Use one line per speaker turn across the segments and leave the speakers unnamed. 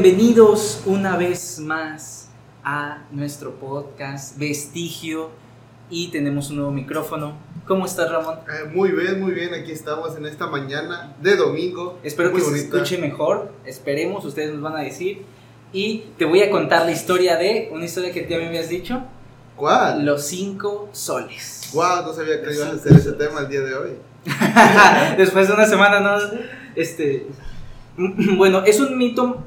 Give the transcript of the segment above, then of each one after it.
Bienvenidos una vez más a nuestro podcast Vestigio y tenemos un nuevo micrófono. ¿Cómo estás, Ramón?
Eh, muy bien, muy bien. Aquí estamos en esta mañana de domingo.
Espero que se escuche mejor. Esperemos, ustedes nos van a decir. Y te voy a contar la historia de una historia que ya me habías dicho.
¿Cuál?
Los cinco soles.
Wow, no sabía que ibas a hacer ese tema el día de hoy.
Después de una semana, no. Este. Bueno, es un mito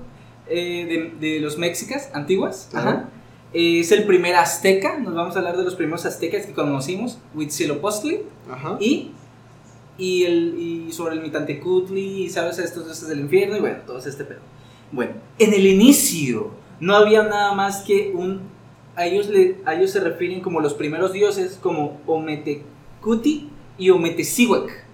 eh, de, los mexicas antiguas. Ajá. es el primer azteca. Nos vamos a hablar de los primeros aztecas que conocimos: Huitzilopochtli. Y. Y, el, y sobre el Mitantecutli, y sabes, estos dioses del infierno, y bueno, todo este pedo. Bueno, en el inicio no había nada más que un a ellos, le, a ellos se refieren como los primeros dioses, como Ometecuti y Ometesiwek.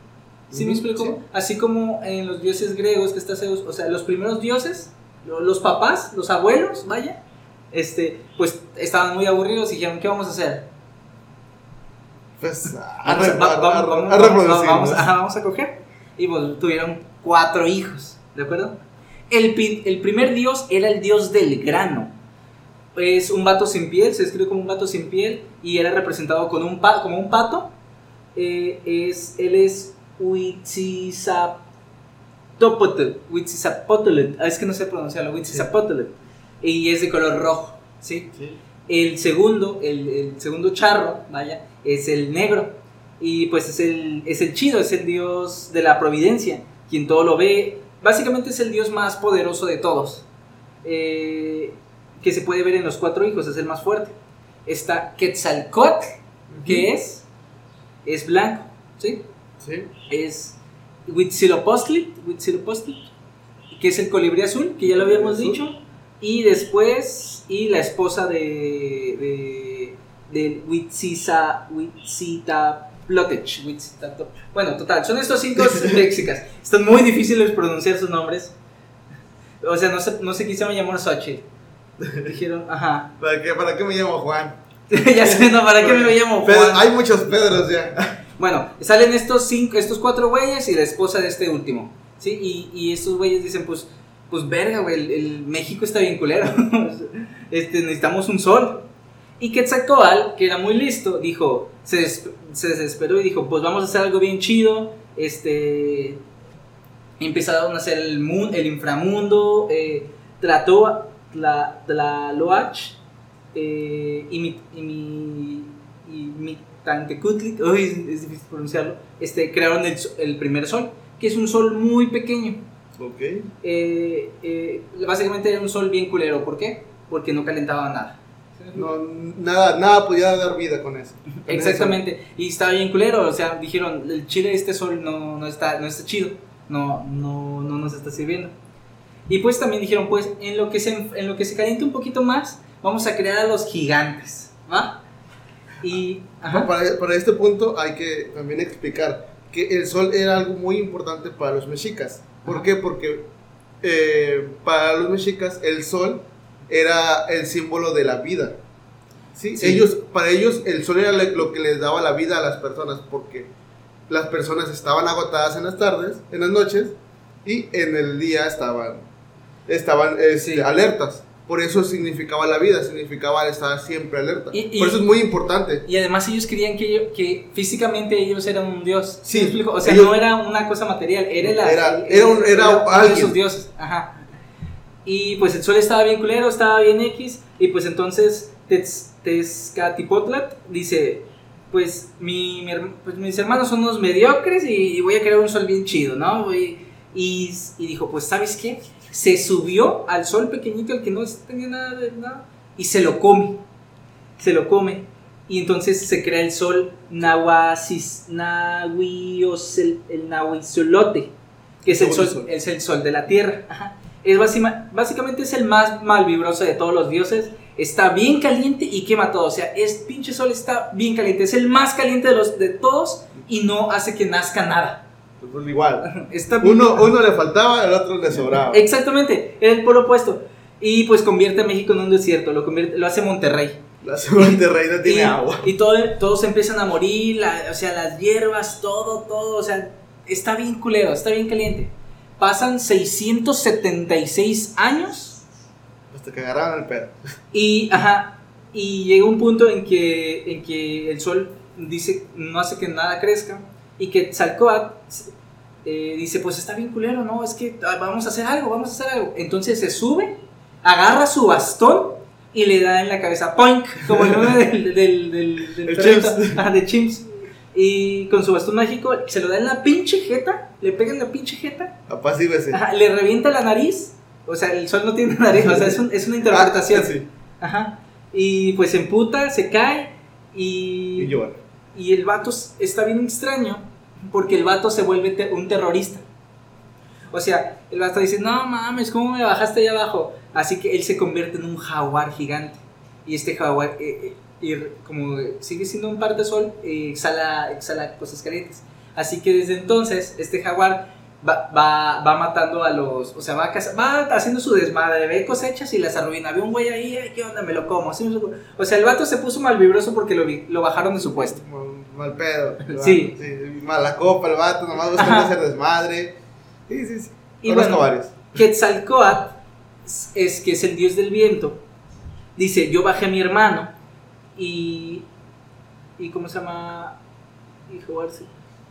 ¿Sí me explico? Así como en los dioses griegos que está Zeus, o sea, los primeros dioses, los papás, los abuelos, vaya, este, pues estaban muy aburridos y dijeron, ¿qué vamos a hacer?
Pues a, vamos,
a coger. Y pues tuvieron cuatro hijos, ¿de acuerdo? El, el primer dios era el dios del grano es un vato sin piel, se escribe como un vato sin piel y era representado con un como un pato. Eh, es, él es Huitzizapotl, ah, es que no sé pronunciarlo, Huitzizapotl, y es de color rojo, ¿sí? El segundo, el, segundo charro, vaya, es el negro, y pues es el, es el chido, es el dios de la providencia, quien todo lo ve, básicamente es el dios más poderoso de todos. Eh, que se puede ver en los cuatro hijos, es el más fuerte. Está Quetzalcoatl, que es, es blanco, ¿sí?
Sí.
Es Huitzilopochtli, que es el colibrí azul, que ya lo habíamos dicho. Y después, y la esposa de, de, de Huitziza, Bueno, total, son estos cinco léxicas. Están muy difíciles pronunciar sus nombres. O sea, no sé, no sé quién se llama llamar Xochitl. Dijeron, ajá.
¿Para qué, ¿Para qué me llamo Juan?
ya sé, no, ¿para qué me llamo
Juan? hay muchos Pedros ya.
Bueno, salen estos cinco, estos cuatro güeyes y la esposa de este último. ¿Sí? Y, estos güeyes dicen, pues, pues verga, güey, el, México está bien culero. este, necesitamos un sol. Y Quetzalcoatl, que era muy listo, dijo, se, se desesperó y dijo, pues vamos a hacer algo bien chido. Este, empezaron a hacer el, el inframundo. Eh, trató la, la Loach eh, y mi uy, es difícil pronunciarlo, este, crearon el, el, primer sol, que es un sol muy pequeño.
Ok.
Eh, eh, básicamente era un sol bien culero, ¿por qué? Porque no calentaba nada.
No, nada, nada podía dar vida con eso.
Exactamente, y estaba bien culero, o sea, dijeron, el chile de este sol no, no, está, no está chido, no, no, no nos está sirviendo. Y pues también dijeron, pues en lo que se, en lo que se caliente un poquito más, vamos a crear a los gigantes, ¿va? Y
para, para, este punto hay que también explicar que el sol era algo muy importante para los mexicas. ¿Por qué? Porque eh, para los mexicas el sol era el símbolo de la vida. ¿sí? Ellos, para ellos el sol era lo que les daba la vida a las personas porque las personas estaban agotadas en las tardes, en las noches y en el día estaban estaban este, alertas. Por eso significaba la vida, significaba estar siempre alerta. Por eso es muy importante.
Y además ellos creían que, que físicamente ellos eran un dios. Sí. O sea, no era una cosa material, era, la,
era, era, un, era,
alguien. de sus dioses. Ajá. Y pues el sol estaba bien culero, estaba bien X. Y pues entonces Tezcatipotlat dice, pues, mi, pues mis hermanos son unos mediocres y voy a crear un sol bien chido, ¿no? Y, y, y dijo, pues, ¿sabes qué? Se subió al sol pequeñito, el que no tenía nada de nada, y se lo come. Se lo come. Y entonces se crea el sol Nahuasis, Nahuios, el, el Nahuizolote, que es el, sol, es el sol de la tierra. Es básicamente es el más malvibroso de todos los dioses. Está bien caliente y quema todo. O sea, es pinche sol está bien caliente. Es el más caliente de, los, de todos y no hace que nazca nada.
Pues igual. uno, uno le faltaba, el otro le sobraba.
Exactamente, era el polo opuesto. Y pues convierte a México en un desierto, lo, convierte, lo hace Monterrey.
Lo hace Monterrey, no tiene agua.
Y todo, todos empiezan a morir, o sea, las hierbas, todo, todo, o sea, está bien culero, está bien caliente. Pasan 676 años
Hasta que agarraban el pedo.
Y, ajá, y llega un punto en que, en que el sol dice, no hace que nada crezca, y que Tzalcoatl eh, dice, pues está bien culero, ¿no? Es que ah, vamos a hacer algo, vamos a hacer algo. Entonces se sube, agarra su bastón y le da en la cabeza, poink, como el nombre del, del, del, del
El
perrito.
Chimps.
Ajá, de Chimps. Y con su bastón mágico se lo da en la pinche jeta, le pega en la pinche jeta, ajá, le revienta la nariz. O sea, el sol no tiene nariz, o sea, es, un- es una interpretación.
Ah, sí.
Ajá. Y pues se emputa, se cae y,
Y llora.
Y el vato está bien extraño porque el vato se vuelve te- un terrorista. O sea, el vato dice, no mames, ¿cómo me bajaste allá abajo? Así que él se convierte en un jaguar gigante. Y este jaguar, eh, eh, como sigue siendo un par de sol, eh, exhala, exhala cosas calientes. Así que desde entonces, este jaguar va, va, va matando a los. O sea, va, caza- va haciendo su desmadre, ve cosechas y las arruina. Ve un güey ahí, "Ay, ¿qué onda? Me lo como. Así O sea, el vato se puso malvibroso porque lo, lo bajaron de su puesto.
Mal, pedo. el vato,
Sí.
Mala copa el vato, nomás buscando hacer desmadre. Sí, sí, sí.
Y
Conozco
bueno,
varios.
Quetzalcoatl es que es el dios del viento. Dice, yo bajé a mi hermano y... ¿Y cómo se llama? Hijo.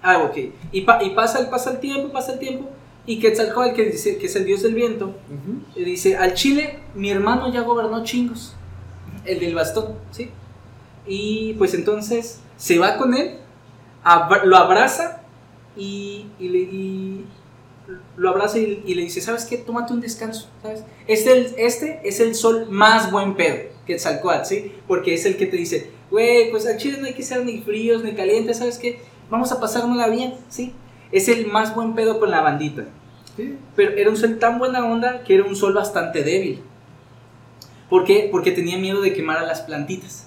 Ah, ok. Y, pa- y pasa, el- pasa el tiempo, pasa el tiempo. Y Quetzalcoatl, que, dice, que es el dios del viento, dice, al Chile mi hermano ya gobernó chingos. El del bastón, ¿sí? Y pues entonces se va con él, lo abraza y, y le, y lo abraza y, y le dice, ¿sabes qué? Tómate un descanso, ¿sabes? Este, este es el sol más buen pedo, Quetzalcoatl, ¿sí? Porque es el que te dice, güey, pues al Chile no hay que ser ni fríos ni calientes, ¿sabes qué? Vamos a pasárnosla bien, ¿sí? Es el más buen pedo con la bandita.
Sí.
Pero era un sol tan buena onda que era un sol bastante débil. ¿Por qué? Porque tenía miedo de quemar a las plantitas.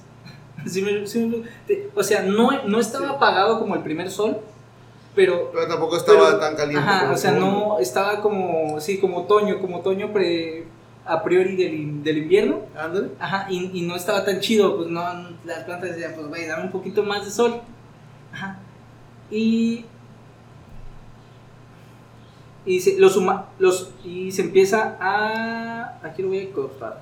Sí me- sí me- te- o sea, no, no estaba apagado como el primer sol, pero...
Pero tampoco estaba
pero-
tan caliente.
Ajá,
como
o sea, no estaba como, sí, como otoño, como otoño pre, a priori del, del invierno.
Ándale.
Ajá, y, y no estaba tan chido, pues no, las plantas decían, pues vaya, dame un poquito más de sol. Ajá. Y. Y se, los, los y se empieza a. Aquí lo voy a cortar.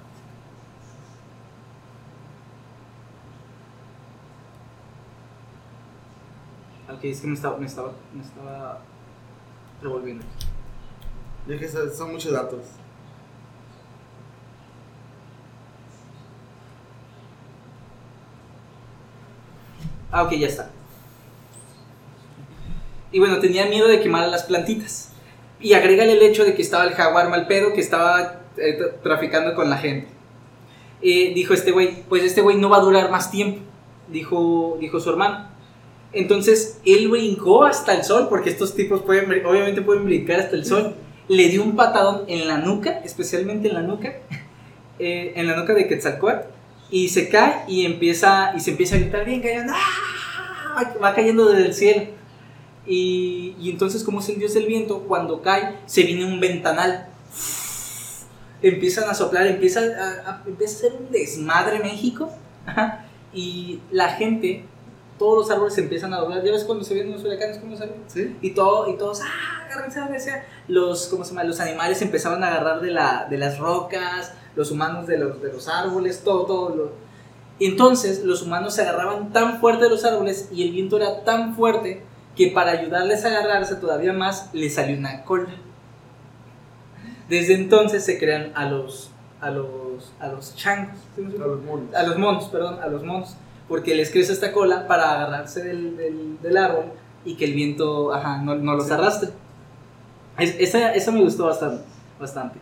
Ok, es que me estaba, me estaba, me estaba revolviendo.
Ya que son muchos datos.
Ah, ok, ya está. Y bueno, tenía miedo de quemar las plantitas. Y agrégale el hecho de que estaba el jaguar mal pedo que estaba eh, tra- traficando con la gente. Eh, dijo este güey, pues este güey no va a durar más tiempo, dijo, dijo su hermano. Entonces él brincó hasta el sol, porque estos tipos pueden, obviamente pueden brincar hasta el sol. Le dio un patadón en la nuca, especialmente en la nuca, eh, en la nuca de Quetzalcoatl, y se cae y empieza, y se empieza a gritar bien cayendo, va cayendo desde el cielo. Y, entonces, como es el dios del viento, cuando cae, se viene un ventanal. Empiezan a soplar, empieza a, a- ser un desmadre México. Y la gente, todos los árboles se empiezan a doblar. ¿Ya ves cuando se vienen los huracanes cómo salen?
¿Sí?
Y, todo, y todos, ¡ah! Agárrense donde sea. Los, ¿cómo se llama? Los animales empezaban a agarrar de, la, de las rocas, los humanos de los, de los árboles, todo, todo. Lo... Entonces los humanos se agarraban tan fuerte de los árboles y el viento era tan fuerte que para ayudarles a agarrarse todavía más, les salió una cola. Desde entonces se crean a los, a los, a los changos. ¿sí me
A los monos.
a los monos, perdón, a los monos, porque les crece esta cola para agarrarse del, del, del árbol y que el viento ajá, no, no los
Sí.
arrastre. Es- esa, esa me gustó bastante. bastante.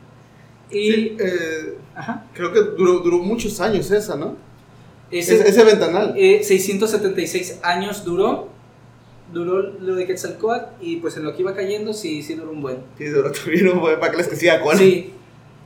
Y,
Sí, eh,
ajá,
creo que duró, duró muchos años esa, ¿no?
ese,
Ese, ese ventanal.
eh, 676 años duró, duró lo de Quetzalcóatl y pues en lo que iba cayendo sí, sí duró un buen.
Sí, duró también un buen para que les decía cuál.
Sí.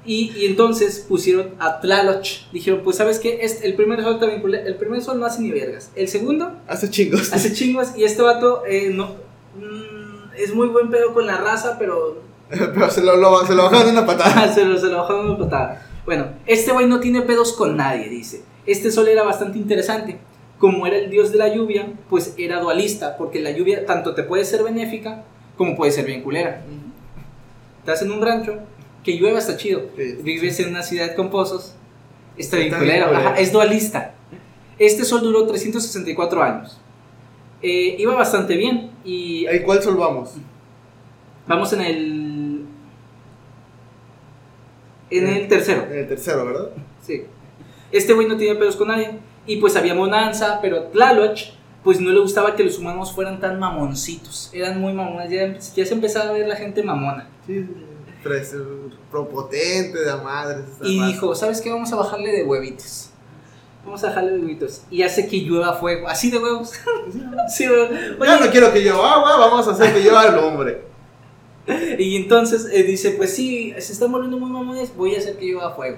Y, y entonces pusieron a Tlaloc. Dijeron, pues sabes qué, este, el primer sol también, el primer sol no hace ni vergas. El segundo
Hace chingos.
Hace chingos y este vato eh, no, mm, es muy buen pedo con la raza, pero
Pero se lo, lo- se lo bajaron una patada.
se, lo, se lo bajaron una patada. Bueno, este güey no tiene pedos con nadie, dice. Este sol era bastante interesante. Como era el dios de la lluvia, pues era dualista, porque la lluvia tanto te puede ser benéfica como puede ser bien culera. Estás en un rancho que llueva está chido.
Sí.
Vives en una ciudad con pozos, está bien culero. es dualista. Este sol duró 364 años. Eh, iba bastante bien y
¿Y cuál sol vamos?
vamos en el... En el tercero.
En el tercero, ¿verdad?
Sí. Este güey no tenía pedos con nadie. Y pues había Monanza, pero Tlaloc, pues no le gustaba que los humanos fueran tan mamoncitos. Eran muy mamones. Ya, ya se empezaba a ver la gente mamona.
Sí, sí. Pres- propotente de a madres. esa
Y dijo, ¿sabes qué? Vamos a bajarle de huevitos. Vamos a bajarle de huevitos. Y hace que llueva fuego. Así de huevos. sí, huevos.
Ya
Oye,
no quiero que yo agua, vamos a hacer que yo al hombre.
Y entonces eh, dice, pues sí, se están volviendo muy mamones, voy a hacer que llueva fuego.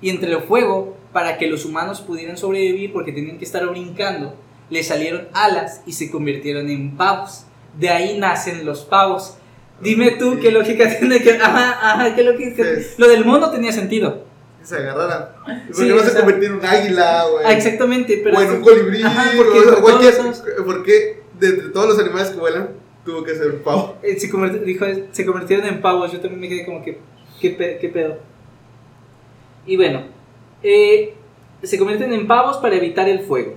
Y entre el fuego, para que los humanos pudieran sobrevivir, porque tenían que estar brincando, le salieron alas y se convirtieron en pavos. De ahí nacen los pavos. Dime tú qué lógica tiene que... Ajá, ajá, qué lógica...
Sí.
Lo del mono tenía sentido.
Que se agarraran. ¿Por
Sí,
no
o
se
sea-
convirtió en un águila, güey?
Ah, exactamente, pero...
o en un colibrí.
Ajá,
o
porque
sea,
todos
cualquier-
esos-
¿Por qué de entre todos los animales que vuelan tuvo que ser un pavo?
Eh, se, convirt- dijo, se convirtieron en pavos. Yo también me quedé como que, ¿qué, pe- qué pedo? Y bueno, eh, se convierten en pavos para evitar el fuego.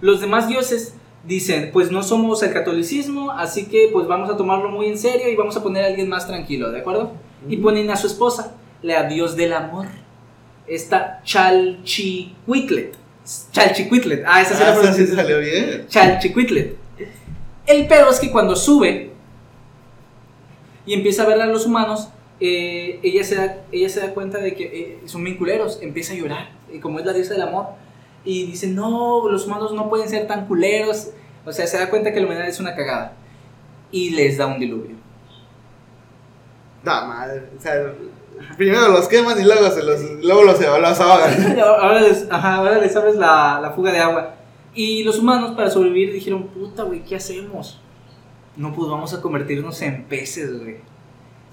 Los demás dioses dicen, pues no somos el catolicismo, así que pues vamos a tomarlo muy en serio y vamos a poner a alguien más tranquilo, ¿de acuerdo? Y ponen a su esposa, la dios del amor, esta Chalchicuitlet. Chalchicuitlet, ah, esa sí la
Ah, esa sí salió bien.
Chalchicuitlet. El pedo es que cuando sube y empieza a ver a los humanos, eh, ella, se da, ella se da cuenta de que eh, son bien culeros, empieza a llorar, y como es la diosa del amor, y dice, no, los humanos no pueden ser tan culeros, o sea, se da cuenta que la humanidad es una cagada, y les da un diluvio.
Da madre. O sea, primero los queman y luego, se los, luego los, los ahogan.
ahora, les, ajá, ahora les abres la, la fuga de agua. Y los humanos para sobrevivir dijeron, puta, güey, ¿qué hacemos? No, pues vamos a convertirnos en peces, güey.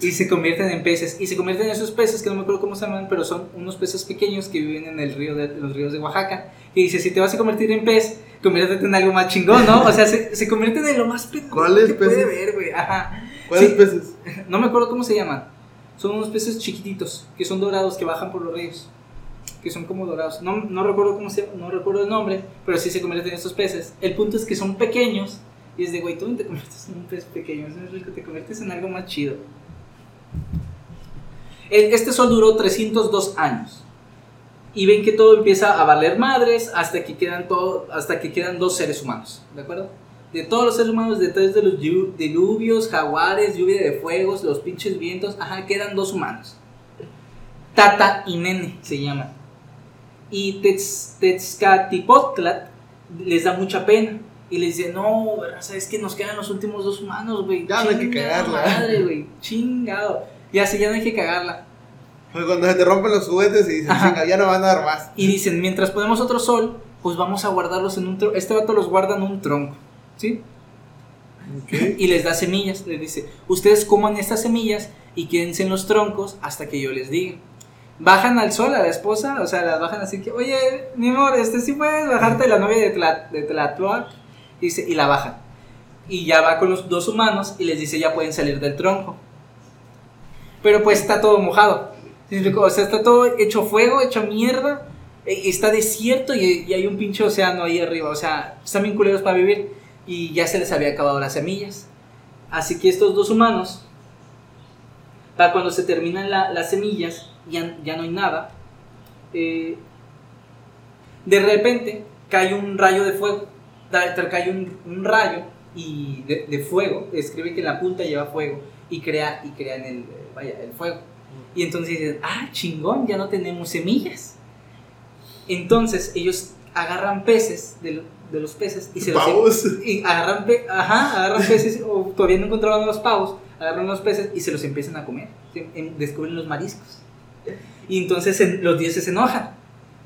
Y se convierten en peces. Y se convierten en esos peces que no me acuerdo cómo se llaman, pero son unos peces pequeños que viven en, el río de, en los ríos de Oaxaca. Y dice, si te vas a convertir en pez, conviértete en algo más chingón, ¿no? O sea, se, se convierten en lo más pendejo
¿Cuáles
que puede
peces?
ver, güey. Ajá.
¿Cuáles
Sí.
peces?
No me acuerdo cómo se llaman. Son unos peces chiquititos, que son dorados, que bajan por los ríos. Que son como dorados. No, no recuerdo cómo se no recuerdo el nombre, pero sí se convierten en estos peces. El punto es que son pequeños. Y es de, güey, tú no te conviertes en un pez pequeño, es rico, te conviertes en algo más chido. El- Este sol duró 302 años. Y ven que todo empieza a valer madres hasta que quedan, todo, hasta que quedan dos seres humanos. ¿De acuerdo? De todos los seres humanos, detrás de los dilu- diluvios, jaguares, lluvia de fuegos, los pinches vientos, ajá, quedan dos humanos. Tata y Nene se llaman. Y Tezcatipotlat les da mucha pena. Y les dice, no, ¿sabes que Nos quedan los últimos dos humanos, güey.
Ya no hay que cagarla".
Madre, güey. Chingado. Ya sé, ya no hay que cagarla.
Cuando se te rompen los juguetes y dices,
Ajá.
"Chinga, ya no van a dar más.
Y dicen, mientras ponemos otro sol, pues vamos a guardarlos en un tronco. Este vato los guarda en un tronco, ¿sí? Y les da semillas. Les dice, ustedes coman estas semillas y quédense en los troncos hasta que yo les diga. Bajan al sol a la esposa, o sea, las bajan así que, oye, mi amor, este sí puedes bajarte la novia de, Tla, de Tlatuac. Y, la bajan. Y ya va con los dos humanos y les dice, ya pueden salir del tronco. Pero pues está todo mojado. O sea, está todo hecho fuego, hecho mierda. e- Está desierto y, hay un pinche océano ahí arriba. O sea, están bien culeros para vivir. Y ya se les había acabado las semillas. Así que estos dos humanos, para cuando se terminan la- las semillas, ya, ya no hay nada. eh, de repente cae un rayo de fuego. Da- tra- Cae un, un rayo y de, de fuego. Escribe que en la punta lleva fuego. Y crea, y crean el, eh, vaya, el fuego. Y entonces dicen, ah, chingón, ya no tenemos semillas. Entonces ellos agarran peces de, de los peces y se los
Pavos.
y agarran, pe- ajá, agarran peces o todavía no encontraban los pavos, agarran los peces y se los empiezan a comer. descubren los mariscos. Y entonces los dioses se enojan.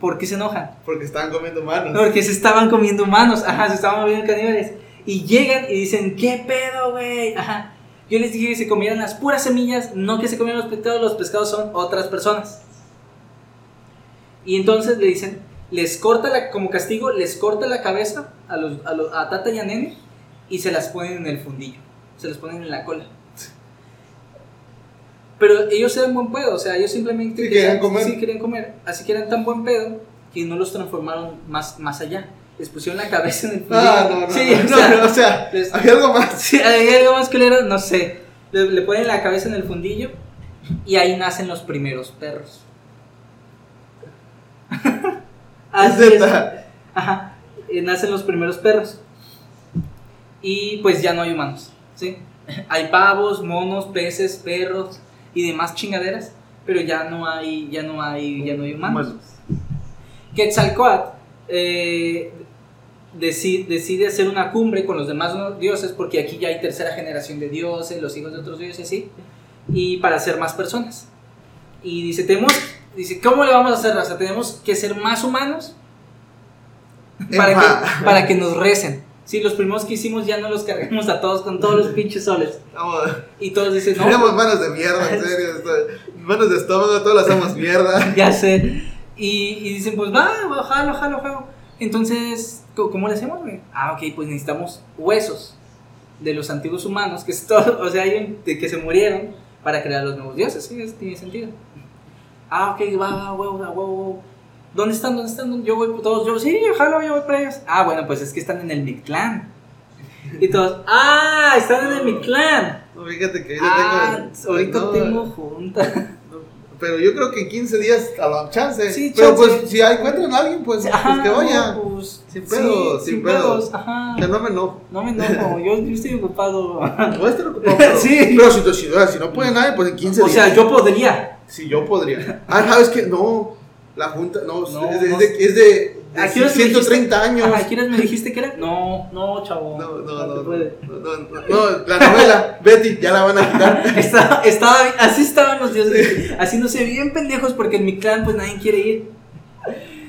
¿Por qué se enojan?
Porque estaban comiendo manos.
Porque se estaban comiendo humanos, ajá, se estaban moviendo caníbales. Y llegan y dicen, ¿qué pedo, güey? Ajá. Yo les dije que se comieran las puras semillas, no que se comieran los pescados, los pescados son otras personas. Y entonces le dicen, les corta la, como castigo, les corta la cabeza a, los, a, los- a Tata y a Nene y se las ponen en el fundillo, se las ponen en la cola. Pero ellos eran buen pedo, o sea, ellos simplemente
Sí, querían comer.
Sí, querían comer. Así que eran tan buen pedo que no los transformaron más, más allá. Les pusieron la cabeza en el fundillo.
Ah, no, no,
sí,
no,
o sea,
no, o sea,
les-
había algo más.
Sí, hay algo más culero, no sé. Le, le ponen la cabeza en el fundillo y ahí nacen los primeros perros. Así es. Ajá. eh, nacen los primeros perros. Y pues ya no hay humanos, ¿sí? Hay pavos, monos, peces, perros y demás chingaderas, pero ya no hay, ya no hay, ya no hay humanos. Quetzalcoatl eh, deci- decide hacer una cumbre con los demás dioses, porque aquí ya hay tercera generación de dioses, los hijos de otros dioses, sí, y para ser más personas. Y dice, tenemos, dice, ¿cómo le vamos a hacer raza? Tenemos que ser más humanos para que, para que nos recen. Sí, los primeros que hicimos ya no los cargamos a todos con todos los pinches soles. Y todos dicen, no,
tenemos manos de mierda, en serio. Manos de estómago, todas las hacemos mierda.
ya sé. Y, y dicen, pues va, jalo, jalo, jalo. Entonces, ¿co- ¿cómo le hacemos, güey? Ah, ok, pues necesitamos huesos de los antiguos humanos, que es todo, o sea, de que se murieron para crear los nuevos dioses, sí, eso tiene sentido. Ah, ok, va, va, huevo, huevo, huevo. ¿Dónde están? ¿Dónde están? Yo voy por todos, yo, sí, jalo, yo voy para ellos. Ah, bueno, pues es que están en el Mictlán. Y todos, ah, están en el Mictlán.
No, fíjate que ahorita
Ah,
tengo.
ahorita
no,
tengo junta.
Pero yo creo que en 15 días a la chance.
Sí,
pero
chance.
pues si encuentran a alguien, pues, pues
Ajá,
que vaya.
no, pues,
Sin pedos,
sí,
sin pedos.
Ajá.
Que no me enojo.
No me enojo, yo, yo estoy ocupado.
A estar ocupado. Pero,
Sí.
pero si, si, si no puede nadie, pues en 15
O
días.
sea, yo podría.
Si yo podría. Ah, ¿sabes qué? No. La junta, no,
No,
es de,
no.
es de, es de- de
¿A qué horas me
130
dijiste?
años.
¿A horas me dijiste que era? No, no, chavo.
No, no, no, no,
puede.
no, no, no, no, la novela, Betty, ya la van a quitar.
Estaba, estaba, así estaban los dioses, haciéndose bien pendejos porque en mi clan pues nadie quiere ir.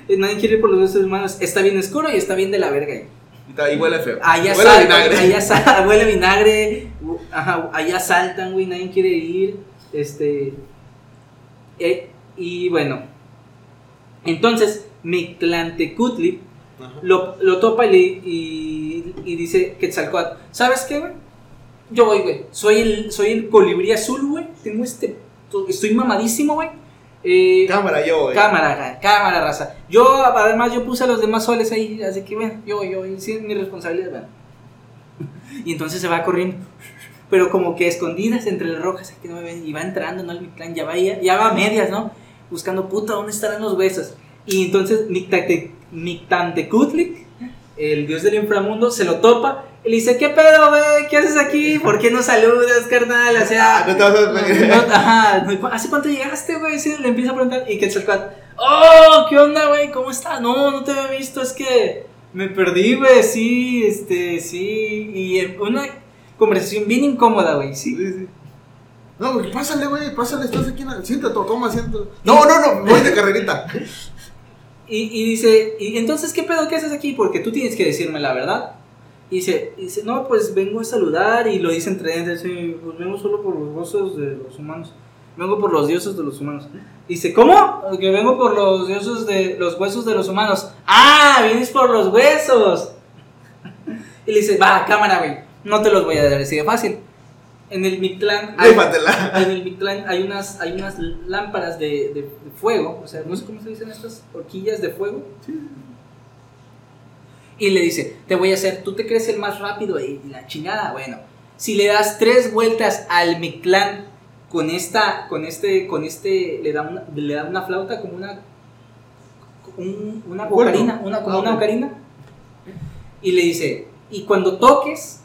Eh, Nadie quiere ir por los dioses humanos. Está bien oscuro y está bien de la verga. ahí.
Y huele feo.
Allá
huele
saltan,
vinagre.
allá sa- huele vinagre, ajá, allá saltan, güey, nadie quiere ir, este, eh, y bueno, entonces Mictlantecutli lo, lo topa y, le- y, y dice Quetzalcoatl, ¿sabes qué, güey? Yo voy, güey, soy el, soy el colibrí azul, güey, tengo este, estoy mamadísimo, güey, eh,
Cámara, yo, güey.
Cámara, ra- cámara, raza. Yo, además, yo puse a los demás soles ahí, así que, bueno, yo, yo, sí, es mi responsabilidad, bueno. Y entonces se va corriendo, pero como que escondidas entre las rojas, aquí no me ven, y va entrando, ¿no? El Mictlán ya va, ya, ya va a medias, ¿no? Buscando, puta, ¿dónde estarán los huesos? Y entonces Mictantecutlic, el dios del inframundo, se lo topa y le dice, ¿qué pedo, güey? ¿Qué haces aquí? ¿Por qué no saludas, carnal? O sea...
Ah, no te vas a.
No, ajá, ¿hace cuánto llegaste, güey? Sí, le empieza a preguntar y Quetzalcoatl, oh, ¿qué onda, güey? ¿Cómo estás? No, no te había visto, es que me perdí, güey, sí, este, sí, y una conversación bien incómoda, güey, sí.
Sí, sí. No, pásale, güey, pásale, estás aquí en el... Siéntate, toma asiento. No, no, no, voy de carrerita.
Y, y dice, y entonces, ¿qué pedo? ¿Qué haces aquí? Porque tú tienes que decirme la verdad. Y dice, y dice, no, pues vengo a saludar y lo dice entre ellos, pues vengo solo por los huesos de los humanos. Vengo por los dioses de los humanos. Dice, ¿cómo? Que vengo por los dioses de los huesos de los humanos. Ah, vienes por los huesos. Y le dice, va, cámara, güey. No te los voy a dar así de fácil. En el Mictlán hay, en el Mictlán hay unas, hay unas lámparas de, de- de fuego. O sea, no sé cómo se dicen estas horquillas de fuego. Y le dice, te voy a hacer, tú te crees el más rápido y la chingada. Bueno, si le das tres vueltas al Mictlán con esta, con este, con este, le da una, le da una flauta como una, un- una ocarina, una, como
Ah,
una
ok.
ocarina. Y le dice, y cuando toques,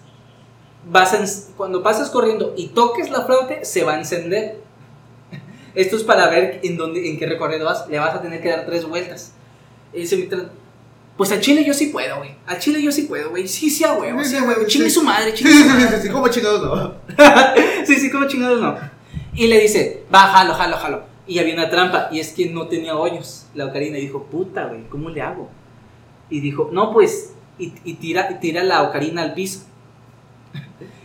vas a cuando pasas corriendo y toques la flauta, se va a encender. Esto es para ver en dónde, en qué recorrido vas. Le vas a tener que dar tres vueltas. Y dice pues a Chile yo sí puedo, güey. A Chile yo sí puedo, güey. Sí, sí, a huevo, sí, a huevo.
Sí, sí.
su madre,
Sí, sí,
su
sí,
madre.
sí, sí, ¿cómo chingados no?
Sí, sí, como chingados no. Y le dice, va, jalo, jalo, jalo. Y había una trampa, y es que no tenía hoyos. La ocarina y dijo, puta, güey, ¿cómo le hago? Y dijo, no, pues, y, y tira, y tira la ocarina al piso.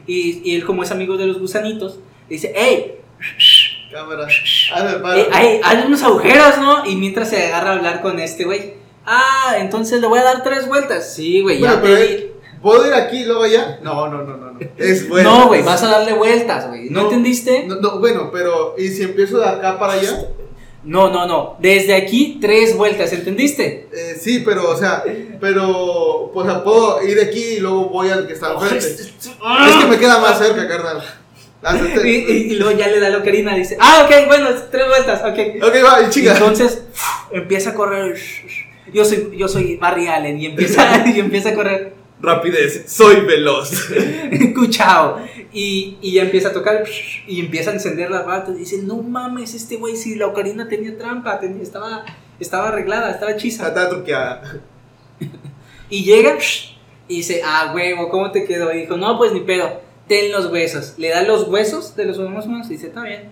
Y, y él, como es amigo de los gusanitos, dice, hey,
Cámara.
Eh, hay, hay unos agujeros, ¿no? Y mientras se agarra a hablar con este güey, ah, entonces le voy a dar tres vueltas. Sí, güey, ya te
pero
di.
él, ¿Puedo ir aquí y luego allá? No, no, no, no. No, es bueno.
No, güey, vas a darle vueltas, güey. ¿No,
No.
entendiste?
No, no, bueno, pero ¿y si empiezo de acá para allá?
No, no, no. Desde aquí, tres vueltas, ¿entendiste?
Eh, sí, pero, o sea, pero, pues, o sea, puedo ir aquí y luego voy al que está enfrente. Es que me queda más cerca, carnal.
Y- y luego ya le da la ocarina y dice, ah, ok, bueno, tres vueltas, ok.
Ok, va, y chica.
Entonces empieza a correr. Yo soy, yo soy Barry Allen y empieza, y empieza a correr.
Rapidez, soy veloz.
Cuchao. Y, y ya empieza a tocar y empieza a encender las batas. Y dice, no mames, este güey, si la ocarina tenía trampa, tenía- estaba, estaba arreglada, estaba hechiza.
Está truqueada.
Y llega y dice, ah, huevo, ¿cómo te quedó? Y dijo, no, pues ni pedo, ten los huesos. Le da los huesos de los humanos humanos y dice, está bien.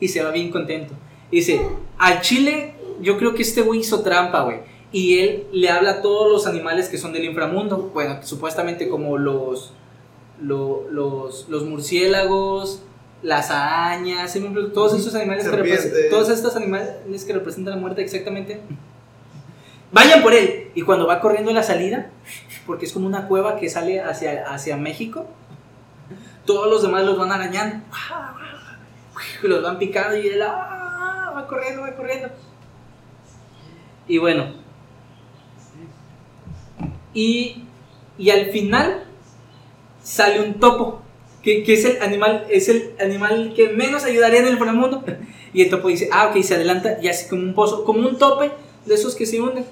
Y se va bien contento. Y dice, al chile, yo creo que este güey hizo trampa, güey. Y él le habla a todos los animales que son del inframundo. Bueno, supuestamente como los, lo- los, los murciélagos, las arañas, todos esos animales que todos estos animales que representan la muerte exactamente. Vayan por él. Y cuando va corriendo a la salida, porque es como una cueva que sale hacia, hacia México, todos los demás los van arañando. Y los van picando y él ah, va corriendo, va corriendo. Y bueno. Y, y al final sale un topo. Que, que es el animal es el animal que menos ayudaría en el inframundo. Y el topo dice, ah, ok, se adelanta y hace como un pozo, como un tope de esos que se hunden.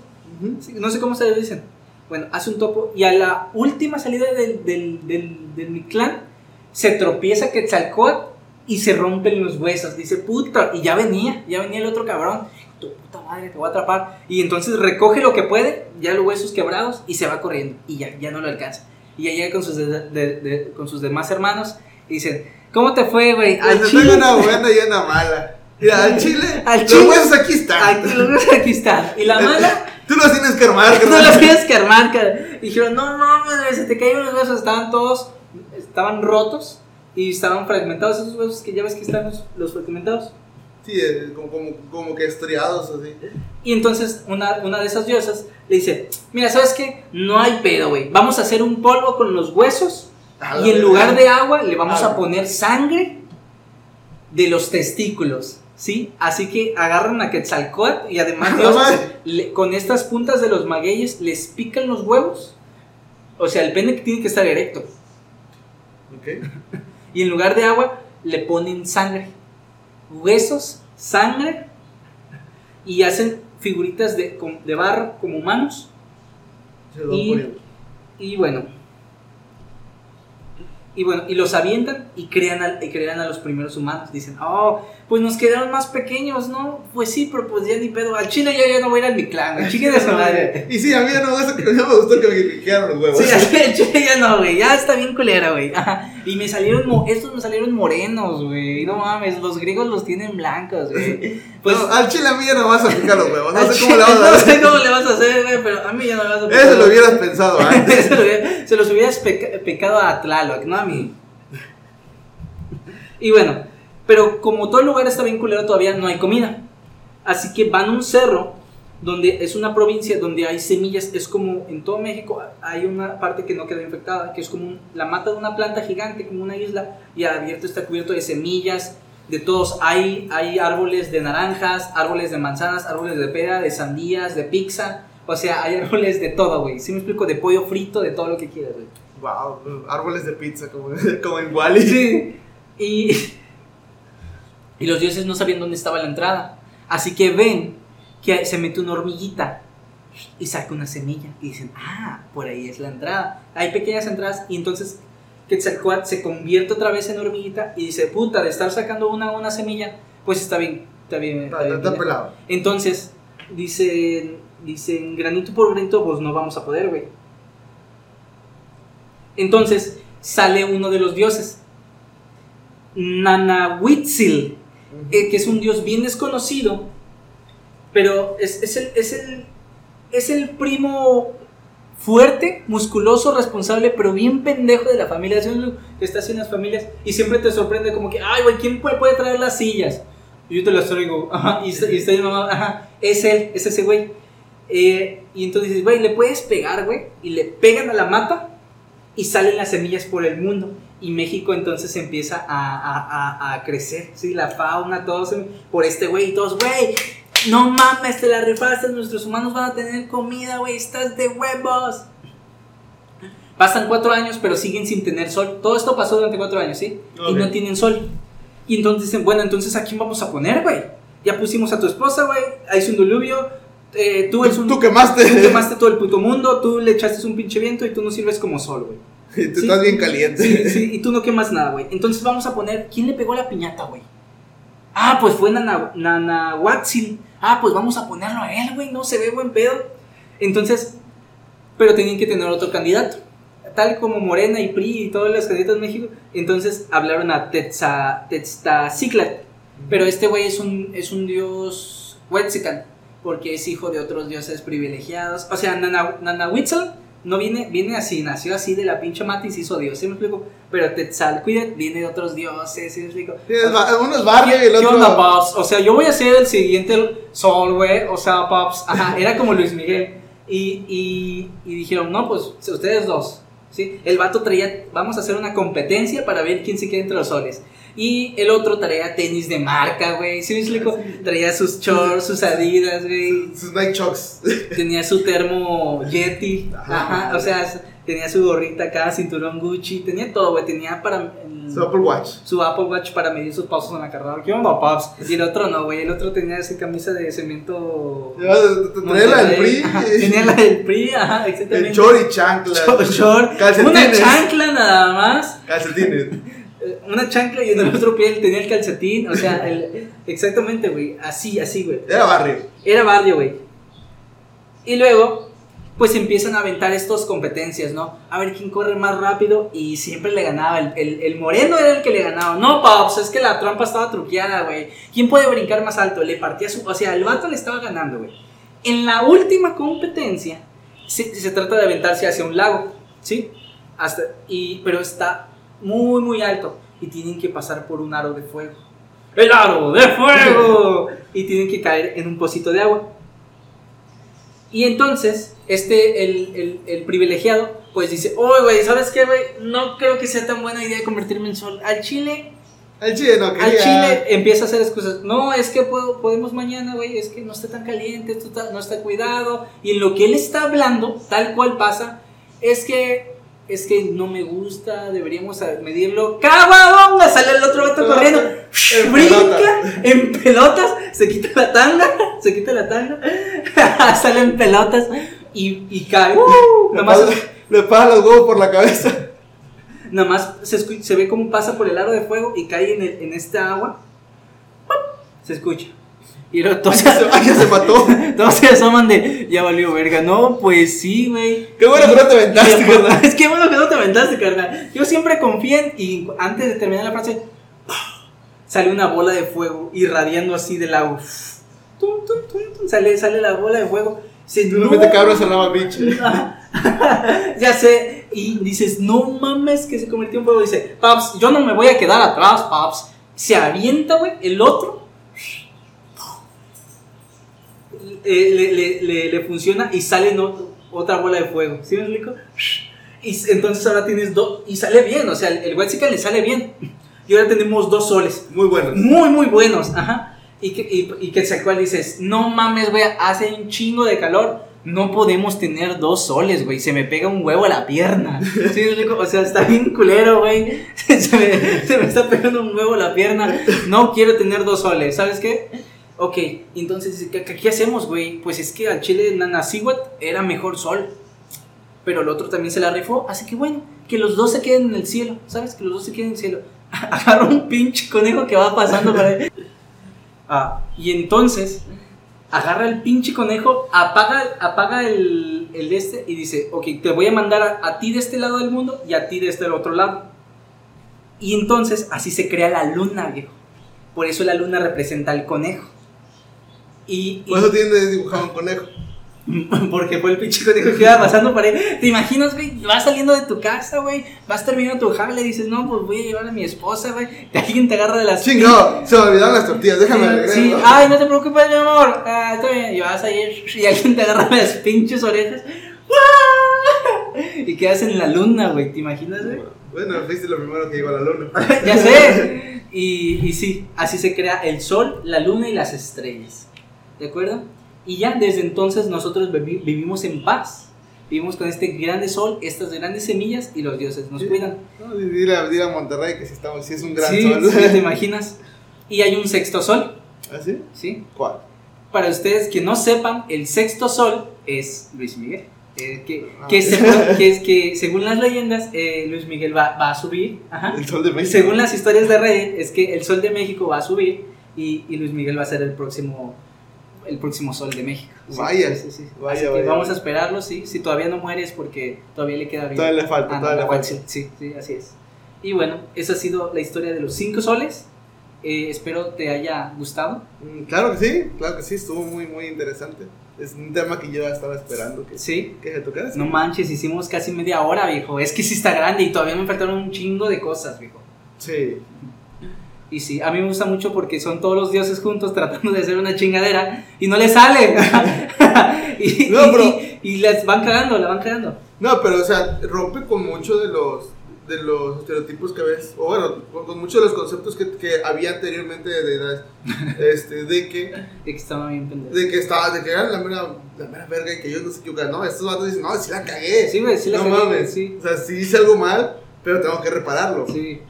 No sé cómo se le dicen. Bueno, hace un topo y a la última salida del, del, del, del Mictlán se tropieza Quetzalcóatl y se rompen los huesos. Dice, puta, y ya venía, ya venía el otro cabrón. Tu puta madre, te voy a atrapar. Y entonces recoge lo que puede, ya los huesos quebrados y se va corriendo. Y ya, ya no lo alcanza. Y ya llega con sus, de- de- de- con sus demás hermanos y dicen, ¿cómo te fue, güey? Al
Pues
chile.
tengo una buena y una mala. Mira, al chile,
Al
los
chile.
huesos aquí están.
Aquí, los huesos aquí están. Y la mala
Tú los tienes que armar,
No
carnal.
los tienes que armar, cara. Y dijeron, no güey, se te cayeron los huesos. Estaban todos, estaban rotos y estaban fragmentados. Esos huesos que ya ves que están los, los fragmentados.
Sí, como, como, como que estriados así.
Y entonces una, una de esas diosas le dice, mira, ¿sabes qué? No hay pedo, güey. Vamos a hacer un polvo con los huesos y en lugar de agua le vamos
Ah.
a poner sangre de los testículos. ¿Sí? Así que agarran a Quetzalcóatl y además Dios, le- con estas puntas de los magueyes les pican los huevos. O sea, el pene tiene que estar erecto.
Ok.
Y en lugar de agua le ponen sangre. Huesos, sangre. Y hacen figuritas de, de barro como humanos.
Se lo
Y-. Y bueno. Y bueno, y los avientan y crean, a, y crean a los primeros humanos. Dicen, oh, pues nos quedaron más pequeños, ¿no? Pues sí, pero pues ya ni pedo. Al chile yo ya no voy a ir a mi clan. Chique de su madre.
Y sí, a mí ya no, eso no me gustó que me piquearon los huevos.
Sí, al chile ya no, güey. Ya está bien culera, güey. Y me salieron, mo- estos me salieron morenos, güey. No mames, los griegos los tienen blancos, güey. Pues,
No, al chile a mí ya no vas a picar los huevos. No sé cómo le
chile
vas a
no
hacer.
sé cómo le vas a hacer, güey, pero a mí ya no me vas a
Eso lo hubieras pensado antes.
se, lo hubiera- se los hubieras peca- pecado a Tlaloc, no a mí. Y bueno, pero como todo el lugar está bien culero, todavía no hay comida. Así que van a un cerro donde es una provincia donde hay semillas. Es como en todo México hay una parte que no queda infectada, que es como un- la mata de una planta gigante, como una isla, y abierto está cubierto de semillas. De todos, hay, hay árboles de naranjas, árboles de manzanas, árboles de pera, de sandías, de pizza. O sea, hay árboles de todo, güey. Si me explico, de pollo frito, de todo lo que quieras, güey.
Wow, árboles de pizza como, como en Wally.
Sí. Y, y los dioses no sabían dónde estaba la entrada. Así que ven que se mete una hormiguita y saca una semilla. Y dicen, ah, por ahí es la entrada. Hay pequeñas entradas y entonces Quetzalcóatl se convierte otra vez en hormiguita y dice, puta, de estar sacando una una semilla, pues está bien, está bien.
Está,
Está bien,
está
bien".
pelado.
Entonces, dicen, dicen, granito por granito, pues no vamos a poder, güey. Entonces, sale uno de los dioses, Nanahuitzil, que es un dios bien desconocido, pero es, es el, es, el, es el primo fuerte, musculoso, responsable, pero bien pendejo de la familia. Es uno que está en las familias y siempre te sorprende como que, ay, güey, ¿quién puede, traer las sillas? Y yo te las traigo, ajá, y está, ajá, es él, es ese güey. Eh, y entonces dices, güey, ¿le puedes pegar, güey? Y le pegan a la mata y salen las semillas por el mundo. Y México entonces empieza a, a, a, a crecer, ¿sí? La fauna, todos por este güey, y todos, güey, no mames, te la rifaste, nuestros humanos van a tener comida, güey, estás de huevos. Pasan cuatro años, pero siguen sin tener sol. Todo esto pasó durante cuatro años, ¿sí? Y no tienen sol. Y entonces dicen, bueno, entonces ¿a quién vamos a poner, güey? Ya pusimos a tu esposa, güey, hay un diluvio, eh, tú, eres un,
tú quemaste.
Tú quemaste todo el puto mundo, tú le echaste un pinche viento y tú no sirves como sol, güey.
Y tú estás bien caliente.
Sí, sí, y tú no quemas nada, güey. Entonces vamos a poner, ¿quién le pegó la piñata, güey? Ah, pues fue Nana, Nana Watson. Ah, pues vamos a ponerlo a él, güey, no se ve buen pedo. Entonces, pero tenían que tener otro candidato. Tal como Morena y PRI y todos los candidatos de México, entonces hablaron a Tetztaciclat. Pero este güey es un, es un dios Huetzican, porque es hijo de otros dioses privilegiados. O sea, Nana, Nana no viene, viene así, nació así de la pinche mata y se hizo dios, ¿sí me explico? Pero Tetzalcuidet viene de otros dioses, ¿sí me explico?
Sí, uno es barrio y el otro...
¿Qué onda, Pops? O sea, yo voy a ser el siguiente Sol, güey, o sea, Pops, ajá, era como Luis Miguel. Y, y, y dijeron, no, pues ustedes dos, ¿sí? El vato traía, vamos a hacer una competencia para ver quién se queda entre los soles. Y el otro traía tenis de marca, güey. ¿Sí me explico? Traía sus shorts, sus adidas, güey.
Sus Nike Chucks.
Tenía su termo Yeti. Ajá. O sea, tenía su gorrita acá, cinturón Gucci. Tenía todo, güey. Tenía para.
su Apple Watch.
Su Apple Watch para medir sus pasos en la carrera. ¿Qué onda, paps? Y el otro no, güey. El otro tenía esa camisa de cemento.
Tenía la del PRI.
tenía la del PRI, ajá, exactamente.
El short y chancla.
Short, Una chancla nada más.
Calcetines
una chancla y en el otro pie tenía el calcetín. O sea, el, exactamente, güey. Así, así, güey.
Era barrio.
Era barrio, güey. Y luego, pues empiezan a aventar estas competencias, ¿no? A ver quién corre más rápido y siempre le ganaba. El, el, moreno era el que le ganaba. No, Pops, es que la trampa estaba truqueada, güey. ¿Quién puede brincar más alto? Le partía su. O sea, el vato le estaba ganando, güey. En la última competencia, se, se trata de aventarse hacia un lago, ¿sí? Hasta, y, pero está muy, muy alto y tienen que pasar por un aro de fuego. ¡El aro de fuego! y tienen que caer en un pocito de agua. Y entonces, este, el, el, el privilegiado, pues dice, oye, güey, ¿sabes qué, güey? No creo que sea tan buena idea convertirme en sol. Al chile...
Al chile no quería.
Al chile empieza a hacer excusas. No, es que puedo, podemos mañana, güey, es que no está tan caliente, esto no está cuidado. Y en lo que él está hablando, tal cual pasa, es que es que no me gusta, deberíamos medirlo. ¡Cababonga! Sale el otro vato corriendo, en brinca en pelotas, se quita la tanga, se quita la tanga, sale en pelotas y, y cae.
Uh, le, pasa, le pasa los huevos por la cabeza.
Nada más se, se ve cómo pasa por el aro de fuego y cae en, el, en esta agua. Se escucha. Y todos se,
se mató.
Todos se asoman de, ya valió verga. No, pues sí, güey.
Qué bueno que no te aventaste, carnal.
Es que bueno que no te aventaste, carnal. Yo siempre confié y antes de terminar la frase, sale una bola de fuego irradiando así del agua. sale, sale la bola de fuego.
Se, no, te cabras al lava bicho.
ya sé. Y dices, no mames que se convirtió en fuego. Dice, Paps, yo no me voy a quedar atrás, Paps. Se avienta, güey, el otro eh, le, le, funciona y sale otra bola de fuego. ¿Sí me explico? Y entonces ahora tienes dos. Y sale bien, o sea, el Wexican le sale bien. Y ahora tenemos dos soles.
Muy buenos.
Muy, muy buenos. Ajá. Y que, y, y que cual dices, no mames, güey, hace un chingo de calor. No podemos tener dos soles, güey. Se me pega un huevo a la pierna. ¿Sí, o sea, está bien culero, güey. Se me, se me está pegando un huevo a la pierna. No quiero tener dos soles. ¿Sabes qué? Ok, entonces, ¿qué, qué hacemos, güey? Pues es que al chile de Nanasiwat era mejor sol. Pero el otro también se la rifó. Así que bueno, que los dos se queden en el cielo. ¿Sabes? Que los dos se queden en el cielo. Agarra un pinche conejo que va pasando por ahí. Ah, y entonces, agarra el pinche conejo, apaga, apaga el, el este y dice: Ok, te voy a mandar a, a ti de este lado del mundo y a ti de este otro lado. Y entonces, así se crea la luna, viejo. Por eso la luna representa al conejo. Y,
Por eso tiene dibujado un conejo.
Porque fue el pinche conejo que iba pasando por ahí. ¿Te imaginas, güey? Vas saliendo de tu casa, güey. Vas terminando tu jale y dices, no, pues voy a llevar a mi esposa, güey. Alguien te agarra de las.
Chingado, se me olvidaron las tortillas, déjame
sí, sí. Ay, no te preocupes, mi amor. Ah, está bien. Y vas a ir y alguien te agarra de las pinches orejas. y quedas en la luna, güey, ¿te imaginas, güey?
Bueno, fuiste lo primero que llegó a la luna.
ya sé. Y, y sí, así se crea el sol, la luna y las estrellas. ¿De acuerdo? Y ya desde entonces nosotros vivi- vivimos en paz. Vivimos con este grande sol, estas grandes semillas y los dioses nos cuidan.
No, di- dile, a- Monterrey que si, estamos, si es un gran
Sí,
sol.
sí, te imaginas. Y hay un sexto sol,
¿Ah, sí?
¿sí?
¿Cuál?
Para ustedes que no sepan, el sexto sol es Luis Miguel. Eh, que,
Ah.
que, se- que es que según las leyendas, eh, Luis Miguel va, va a subir. Ajá.
El sol de México.
Según las historias de Reddit, es que el sol de México va a subir y, y Luis Miguel va a ser el próximo el próximo sol de México. Sí,
Vaya,
sí, sí,
vaya,
Así que
vaya,
vamos
vaya.
a esperarlo, sí. Si todavía no muere es porque todavía le queda bien.
Todavía le falta,
Ah,
todavía
no,
le falta.
sí, sí, sí, así es. Y bueno, esa ha sido la historia de los cinco soles. Eh, espero te haya gustado.
Mm, Claro que sí, claro que sí, estuvo muy, muy interesante. Es un tema que yo estaba esperando que,
Sí.
que se tocara.
No manches, hicimos casi media hora, viejo. Es que sí está grande y todavía me faltaron un chingo de cosas, viejo.
Sí.
Y sí, a mí me gusta mucho porque son todos los dioses juntos tratando de hacer una chingadera y no les sale. y,
No,
y-
pero-
y- y les van cagando, la van cagando.
No, pero o sea, rompe con mucho de los de los estereotipos que ves, o bueno, con, con muchos de los conceptos que, que había anteriormente de, de, este, de que
De que estaba bien pendejo.
de que estaba, de que eran la mera, la mera verga y que ellos no se equivocan, no, estos vatos dicen, no, sí la cagué,
Sí, sí la
no
cagué,
mames,
sí.
o sea, sí hice algo mal, pero tengo que repararlo, sí,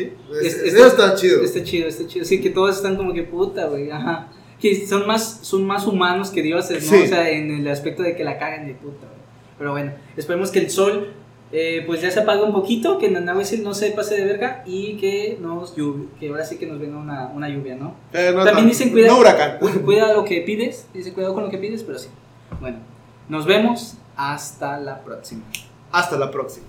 Sí,
Es-
Es-
está chido,
está chido, está chido. Sí, que todos están como que puta, güey. Ajá. Que son más, son más humanos que dioses, ¿no?
Sí.
O sea, en el aspecto de que la cagan de puta, güey. Pero bueno, esperemos que el sol, eh, pues ya se apague un poquito, que Nanahuisil no se pase de verga y que nos lluvi- que ahora sí que nos venga una, una lluvia, ¿no?
Eh, no
También dicen cuida,
no huracán,
cu- cuida lo que pides, dice cuidado con lo que pides, pero sí. Bueno, nos vemos hasta la próxima.
hasta la próxima.